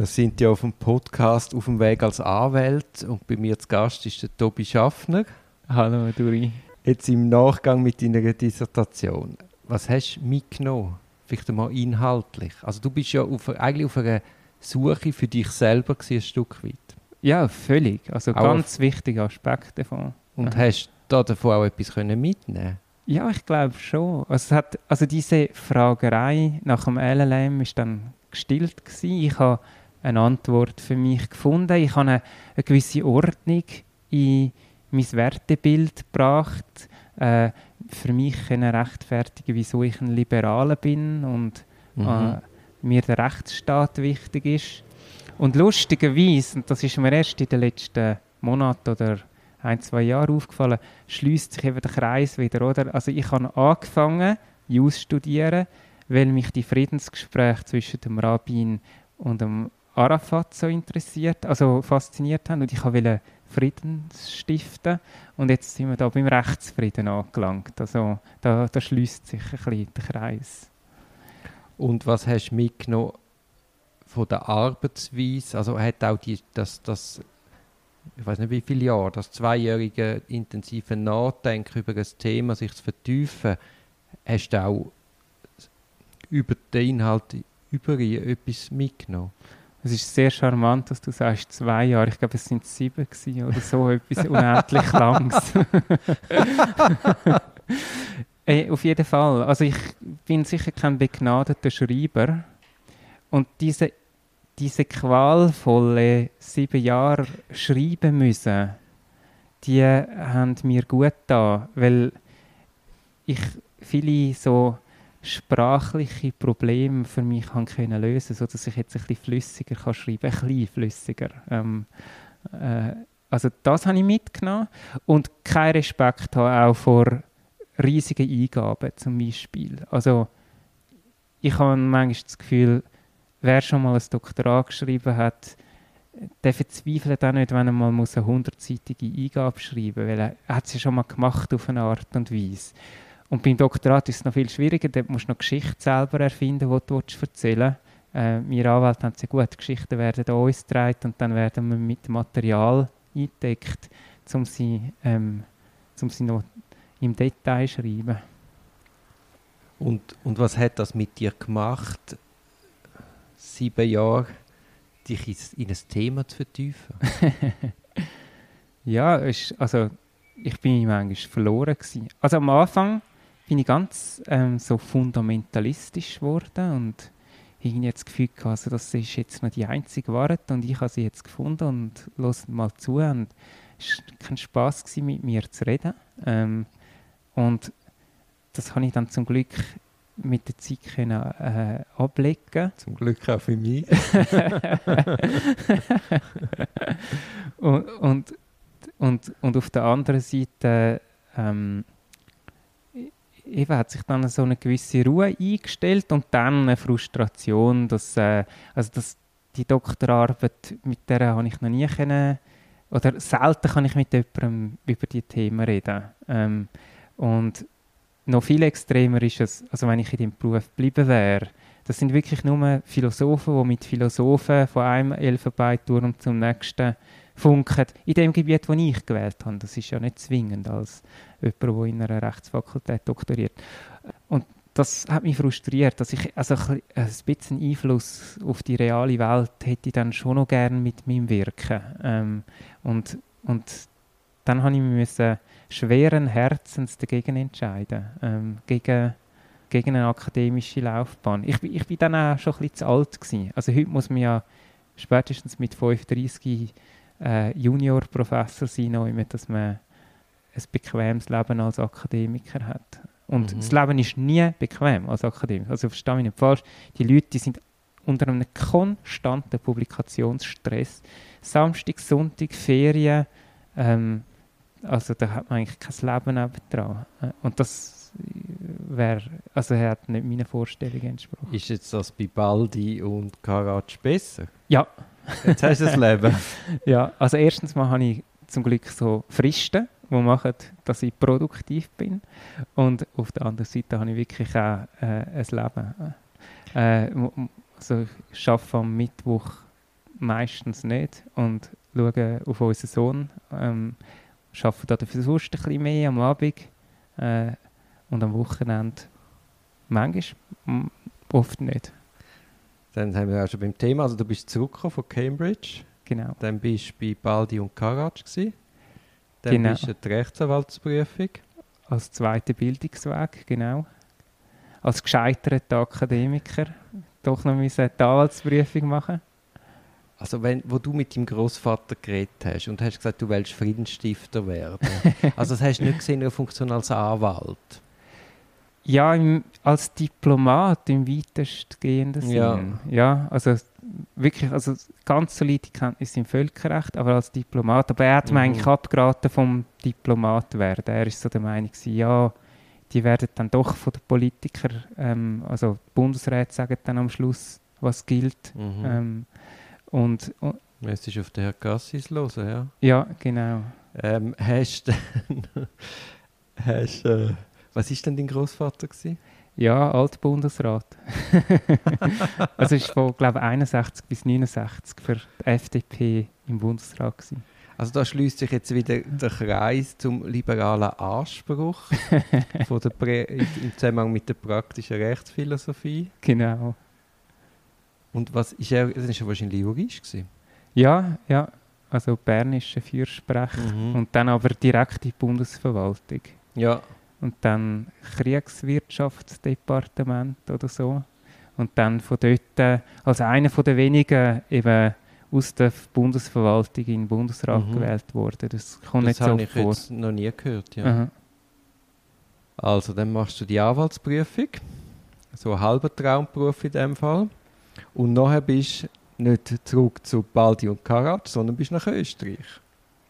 Wir sind ja auf dem Podcast auf dem Weg als Anwalt und bei mir zu Gast ist der Tobi Schaffner. Hallo, Duri. Jetzt im Nachgang mit deiner Dissertation. Was hast du mitgenommen? Vielleicht einmal inhaltlich. Also du bist ja auf, eigentlich auf einer Suche für dich selber gewesen, ein Stück weit. Ja, völlig. Also auch ganz wichtiger Aspekt davon. Und ja. hast du davon auch etwas können mitnehmen Ja, ich glaube schon. Also, hat, also diese Fragerei nach dem LLM ist dann gestillt gewesen. Ich habe eine Antwort für mich gefunden. Ich habe eine, eine gewisse Ordnung in mein Wertebild gebracht, äh, für mich können rechtfertigen, wieso ich ein Liberaler bin und mhm. äh, mir der Rechtsstaat wichtig ist. Und lustigerweise, und das ist mir erst in den letzten Monaten oder ein, zwei Jahren aufgefallen, schließt sich eben der Kreis wieder, oder? Also ich habe angefangen, Jus studieren, weil mich die Friedensgespräche zwischen dem Rabbin und dem Arafat so interessiert, also fasziniert haben und ich wollte Frieden stiften und jetzt sind wir da beim Rechtsfrieden angelangt. Also da, da schließt sich ein bisschen der Kreis. Und was hast du mitgenommen von der Arbeitsweise? Also hat auch die, das, das ich weiß nicht wie viele Jahre, das zweijährige intensive Nachdenken über das Thema, sich zu vertiefen, hast du auch über den Inhalt über etwas mitgenommen? Es ist sehr charmant, dass du sagst, zwei Jahre. Ich glaube, es sind sieben oder so, etwas unendlich Langes. Ey, auf jeden Fall. Also ich bin sicher kein begnadeter Schreiber. Und diese, diese qualvolle sieben Jahre schreiben müssen, die haben mir gut da, weil ich viele so sprachliche Probleme für mich kann können lösen sodass ich jetzt ein bisschen flüssiger kann schreiben ein bisschen flüssiger. Ähm, äh, also das habe ich mitgenommen und keinen Respekt habe auch vor riesigen Eingaben zum Beispiel. Also ich habe manchmal das Gefühl, wer schon mal ein Doktorat geschrieben hat, der verzweifelt auch nicht, wenn er mal eine 100-seitige Eingabe schreiben muss, weil er, hat es ja schon mal gemacht auf eine Art und Weise. Und beim Doktorat ist es noch viel schwieriger, dort musst du noch Geschichte selber erfinden, die du erzählen willst. Äh, wir Anwälte haben es ja gut, Geschichten werden an uns getragen und dann werden wir mit Material eingedeckt, um sie, ähm, um sie noch im Detail zu schreiben. Und, und was hat das mit dir gemacht, sieben Jahre, dich in ein Thema zu vertiefen? ja, ist, also ich bin manchmal verloren gewesen. Also am Anfang bin ich ganz ähm, so fundamentalistisch geworden und irgendwie das Gefühl gehabt, also das ist jetzt noch die einzige Wahrheit und ich habe sie jetzt gefunden und los mal zu und es war kein Spass gewesen, mit mir zu reden ähm, und das habe ich dann zum Glück mit der Zeit können, äh, ablegen. Zum Glück auch für mich. und, und, und, und auf der anderen Seite ähm, eben hat sich dann so eine gewisse Ruhe eingestellt und dann eine Frustration, dass, äh, also dass die Doktorarbeit, mit der habe ich noch nie können, oder selten kann ich mit jemandem über die Themen reden. Ähm, und noch viel extremer ist es, also wenn ich in dem Beruf geblieben wäre, das sind wirklich nur Philosophen, die mit Philosophen von einem Elfenbeinturm zum nächsten funken, in dem Gebiet, das ich gewählt habe. Das ist ja nicht zwingend als jemand, der in einer Rechtsfakultät doktoriert. Und das hat mich frustriert, dass ich also ein bisschen Einfluss auf die reale Welt hätte ich dann schon noch gerne mit meinem Wirken. Ähm, und, und dann habe ich mich schweren Herzens dagegen entscheiden, ähm, gegen, gegen eine akademische Laufbahn. Ich, ich bin dann auch schon ein bisschen zu alt gewesen. Also heute muss man ja spätestens mit 35 äh, Juniorprofessor sein, immer, dass man ein bequemes Leben als Akademiker hat. Und mhm. das Leben ist nie bequem als Akademiker. Also verstehe mich nicht falsch. Die Leute die sind unter einem konstanten Publikationsstress. Samstag, Sonntag, Ferien. Ähm, also da hat man eigentlich kein Leben nebendran. Äh, und das wäre, also er hat nicht meinen Vorstellungen entsprochen. Ist jetzt das bei Baldi und Karatsch besser? Ja. Jetzt hast du das Leben. ja, also erstens mal habe ich zum Glück so Fristen, die machen, dass ich produktiv bin. Und auf der anderen Seite habe ich wirklich auch äh, ein Leben. Äh, also ich arbeite am Mittwoch meistens nicht und schauen auf unseren Sohn. Ähm, arbeiten dafür sonst ein bisschen mehr am Abend äh, und am Wochenende manchmal, oft nicht. Dann haben wir auch schon beim Thema, also du bist zurückgekommen von Cambridge, Genau. dann bist du bei Baldi und Karatsch gewesen. Dann Genau. bist du die Rechtsanwaltsprüfung. Als zweiter Bildungsweg, genau. Als gescheiterter Akademiker doch noch die Anwaltsprüfung machen. Also wenn, wo du mit deinem Großvater geredet hast und hast gesagt, du willst Friedensstifter werden. also das hast du nicht gesehen einer Funktion als Anwalt. Ja, im, als Diplomat im weitestgehenden Sinn. Ja. ja, also wirklich, also ganz solide Kenntnisse im Völkerrecht, aber als Diplomat. Aber er hat mir Mhm. eigentlich abgeraten vom Diplomat werden. Er ist so der Meinung, ja, die werden dann doch von den Politikern, ähm, also die Bundesräte sagen dann am Schluss, was gilt. Mhm. Ähm, und, und Es ist auf den Herr Gassis los, ja. ja, genau. Ähm, hast du hast, äh, was ist denn dein Großvater gewesen? Ja, Altbundesrat. also war von, glaube ich, 61 bis 69 für die FDP im Bundesrat. Gewesen. Also da schließt sich jetzt wieder der Kreis zum liberalen Anspruch von der Prä im Zusammenhang mit der praktischen Rechtsphilosophie. Genau. Und was ist er? Das ist ja wahrscheinlich Jurist gewesen. Ja, ja. Also bernische Fürsprecher Mhm. und dann aber direkt in die Bundesverwaltung. Ja. Und dann Kriegswirtschaftsdepartement oder so. Und dann von dort äh, als einer von den wenigen eben aus der Bundesverwaltung in den Bundesrat Mhm. gewählt worden. Das kommt Das nicht so habe ich vor. jetzt noch nie gehört. Ja. Aha. Also, dann machst du die Anwaltsprüfung. So ein halber Traumberuf in dem Fall. Und nachher bist du nicht zurück zu Baldi und Karatsch, sondern bist nach Österreich.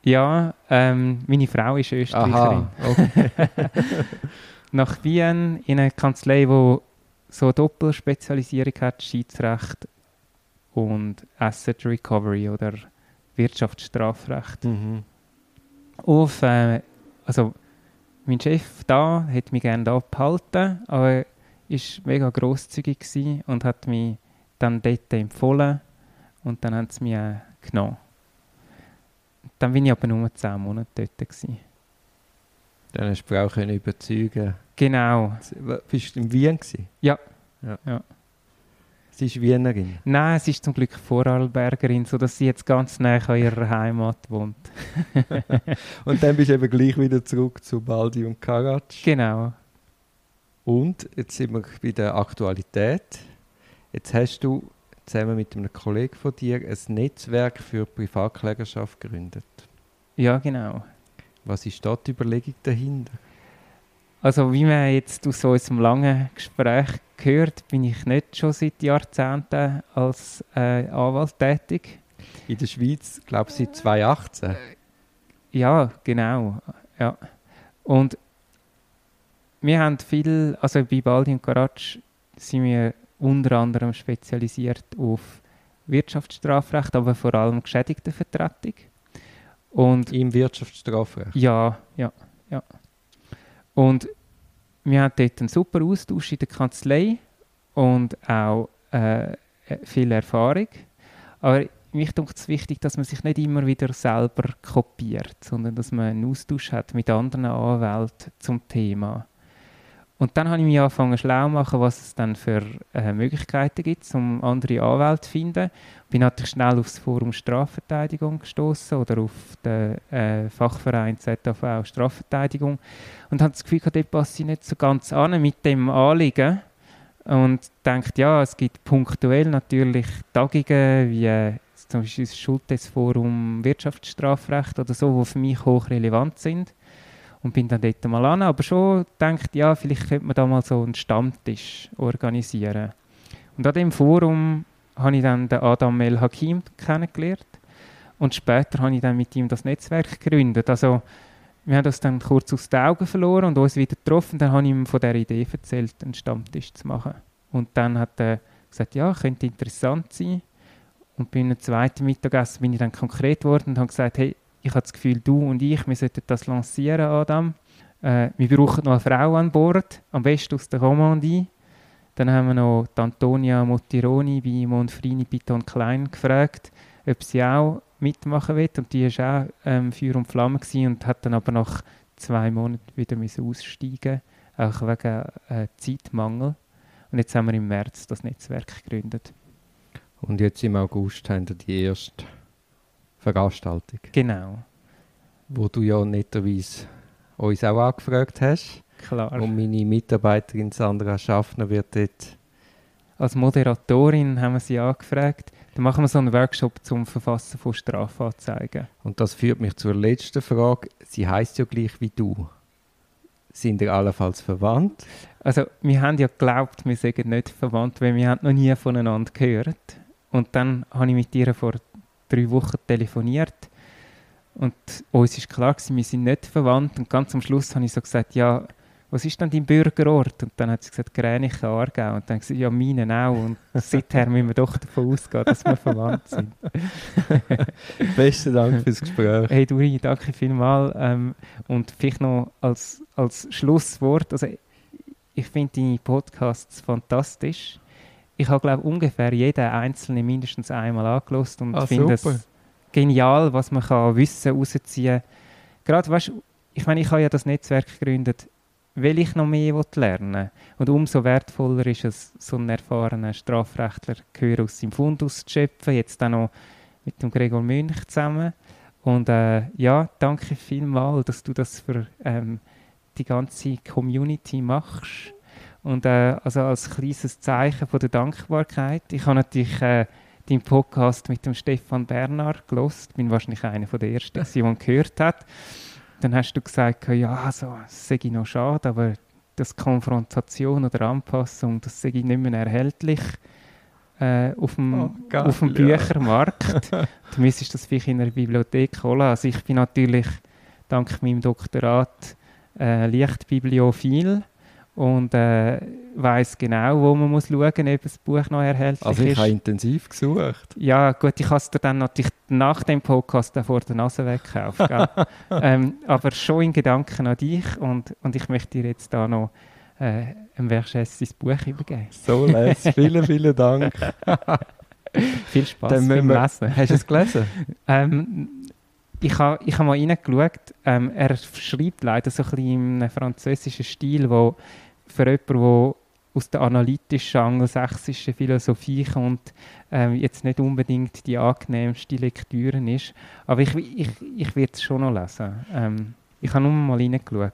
Ja, ähm, meine Frau ist Österreicherin. Okay. Nach Wien in einer Kanzlei, die so eine Doppelspezialisierung hat, Schiedsrecht und Asset Recovery oder Wirtschaftsstrafrecht. mhm. Auf, äh, also mein Chef da hat mich gerne da behalten, aber ist mega großzügig und hat mich dann dort empfohlen und dann haben sie mich äh, genommen. Dann bin ich aber nur 10 Monate dort. Gewesen. Dann hast du Frau können überzeugen. Genau. Bist du in Wien? Gewesen? Ja. ja. Ja. Sie ist Wienerin. Nein, sie ist zum Glück Vorarlbergerin, sodass sie jetzt ganz nah an ihrer Heimat wohnt. Und dann bist du eben gleich wieder zurück zu Baldi und Karatsch. Genau. Und jetzt sind wir bei der Aktualität. Jetzt hast du zusammen mit einem Kollegen von dir ein Netzwerk für Privatklägerschaft gegründet. Ja, genau. Was ist dort die Überlegung dahinter? Also wie man jetzt aus unserem langen Gespräch gehört, bin ich nicht schon seit Jahrzehnten als äh, Anwalt tätig. In der Schweiz, glaube ich, seit 2018. Ja, genau. Ja. Und wir haben viel, also bei Baldi und Karatsch sind wir unter anderem spezialisiert auf Wirtschaftsstrafrecht, aber vor allem Geschädigtenvertretung. Und Im Wirtschaftsstrafrecht. ja, ja, ja. Und wir hatten dort einen super Austausch in der Kanzlei und auch äh, viel Erfahrung. Aber mich denke es wichtig, dass man sich nicht immer wieder selber kopiert, sondern dass man einen Austausch hat mit anderen Anwälten zum Thema. Und dann habe ich mich angefangen schlau machen, was es dann für äh, Möglichkeiten gibt, um andere Anwälte zu finden. Bin natürlich schnell aufs Forum Strafverteidigung gestoßen oder auf den äh, Fachverein ZAV Strafverteidigung und habe das Gefühl, dort passe ich nicht so ganz an mit dem Anliegen und denkt, ja, es gibt punktuell natürlich Tagungen wie äh, zum Beispiel das Schultesforum Wirtschaftsstrafrecht oder so, die für mich hochrelevant sind und bin dann dort mal an, aber schon denkt, ja, vielleicht könnte man da mal so einen Stammtisch organisieren. Und an dem Forum habe ich dann den Adam El Hakim kennengelernt und später habe ich dann mit ihm das Netzwerk gegründet. Also wir haben das dann kurz aus den Augen verloren und uns wieder getroffen. Dann habe ich ihm von der Idee erzählt, einen Stammtisch zu machen. Und dann hat er gesagt, ja, könnte interessant sein. Und bei einem zweiten Mittagessen bin ich dann konkret geworden und habe gesagt, hey, ich habe das Gefühl, du und ich, wir sollten das lancieren, Adam. Äh, wir brauchen noch eine Frau an Bord, am besten aus der Romandie. Dann haben wir noch Antonia Mottironi bei Monfrini Piton Klein gefragt, ob sie auch mitmachen will. Und die war auch ähm, Feuer und Flamme und hat dann aber nach zwei Monaten wieder aussteigen auch wegen äh, Zeitmangel. Und jetzt haben wir im März das Netzwerk gegründet. Und jetzt im August haben wir die erste Veranstaltung. Genau. Wo du ja netterweise uns auch angefragt hast. Klar. Und meine Mitarbeiterin Sandra Schaffner wird dort... Als Moderatorin haben wir sie angefragt. Dann machen wir so einen Workshop zum Verfassen von Strafanzeigen. Und das führt mich zur letzten Frage. Sie heißt ja gleich wie du. Sind ihr allenfalls verwandt? Also, wir haben ja geglaubt, wir seien nicht verwandt, weil wir haben noch nie voneinander gehört. Und dann habe ich mit ihr vor drei Wochen telefoniert und uns ist klar gewesen, wir sind nicht verwandt. Und ganz am Schluss habe ich so gesagt, ja, was ist denn dein Bürgerort? Und dann hat sie gesagt, Gränichen, Aargau. Und dann gesagt, ja, meinen auch. Und seither müssen wir doch davon ausgehen, dass wir verwandt sind. Besten Dank fürs Gespräch. Hey, Duri, danke vielmals. Ähm, und vielleicht noch als, als Schlusswort, also ich finde deine Podcasts fantastisch. Ich habe, glaube ungefähr jeden einzelnen mindestens einmal angelost und Ah, finde es genial, was man kann Wissen rausziehen kann. Gerade, weißt ich meine, ich habe ja das Netzwerk gegründet, weil ich noch mehr lernen will. Und umso wertvoller ist es, so einen erfahrenen Strafrechtler Gehör aus seinem Fundus zu schöpfen, jetzt auch noch mit dem Gregor Münch zusammen. Und äh, ja, danke vielmals, dass du das für ähm, die ganze Community machst. Und äh, also als kleines Zeichen von der Dankbarkeit. Ich habe natürlich äh, deinen Podcast mit dem Stefan Bernhard gelost. Bin wahrscheinlich einer von der ersten, der ihn gehört hat. Dann hast du gesagt, ja, also, das sei noch schade, aber das Konfrontation oder Anpassung, das sei nicht mehr erhältlich äh, auf dem, Oh, geil, auf dem ja. Büchermarkt. du müsstest das vielleicht in einer Bibliothek holen. Also ich bin natürlich dank meinem Doktorat äh, Lichtbibliophil und äh, weiß genau, wo man muss schauen muss, ob das Buch noch erhältlich Also ich ist. habe intensiv gesucht. Ja, gut, ich habe es dir dann natürlich nach dem Podcast dann vor der Nase weggekauft. ähm, aber schon in Gedanken an dich und, und ich möchte dir jetzt da noch äh, ein Verges sein Buch übergeben. So les. vielen, vielen Dank. Viel Spaß beim wir- Lesen. Hast du es gelesen? Ähm, ich habe ich ha mal reingeschaut. Ähm, er schreibt leider so ein bisschen einem französischen Stil, wo für jemanden, der aus der analytischen angelsächsischen Philosophie kommt, ähm, jetzt nicht unbedingt die angenehmste Lektüre ist. Aber ich, ich, ich werde es schon noch lesen. Ähm, ich habe nur mal reingeschaut.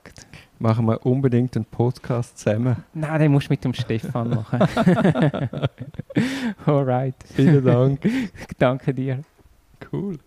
Machen wir unbedingt einen Podcast zusammen. Nein, den musst du mit dem Stefan machen. Alright. Vielen Dank. Danke dir. Cool.